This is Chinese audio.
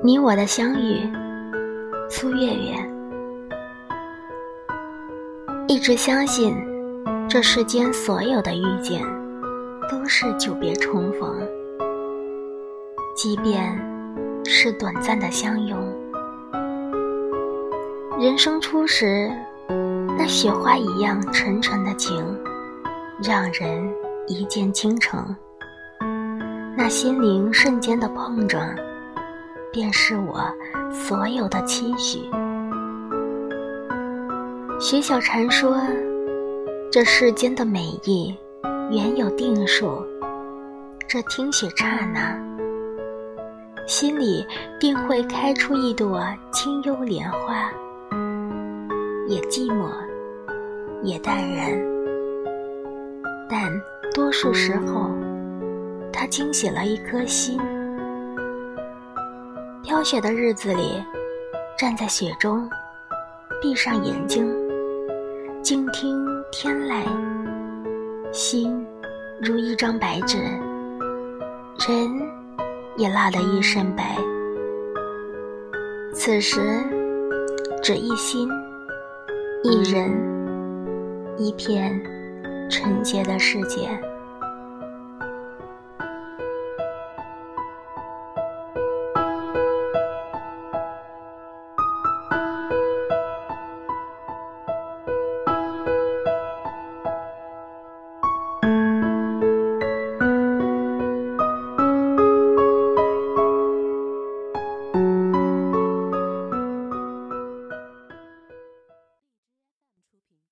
你我的相遇，苏月月。一直相信，这世间所有的遇见，都是久别重逢。即便是短暂的相拥，人生初时，那雪花一样沉沉的情，让人一见倾城。那心灵瞬间的碰撞。便是我所有的期许。徐小禅说：“这世间的美意，原有定数。这听雪刹那，心里定会开出一朵清幽莲花。也寂寞，也淡然，但多数时候，它惊喜了一颗心。”飘雪的日子里，站在雪中，闭上眼睛，静听天籁，心如一张白纸，人也落得一身白。此时，只一心，一人，一片纯洁的世界。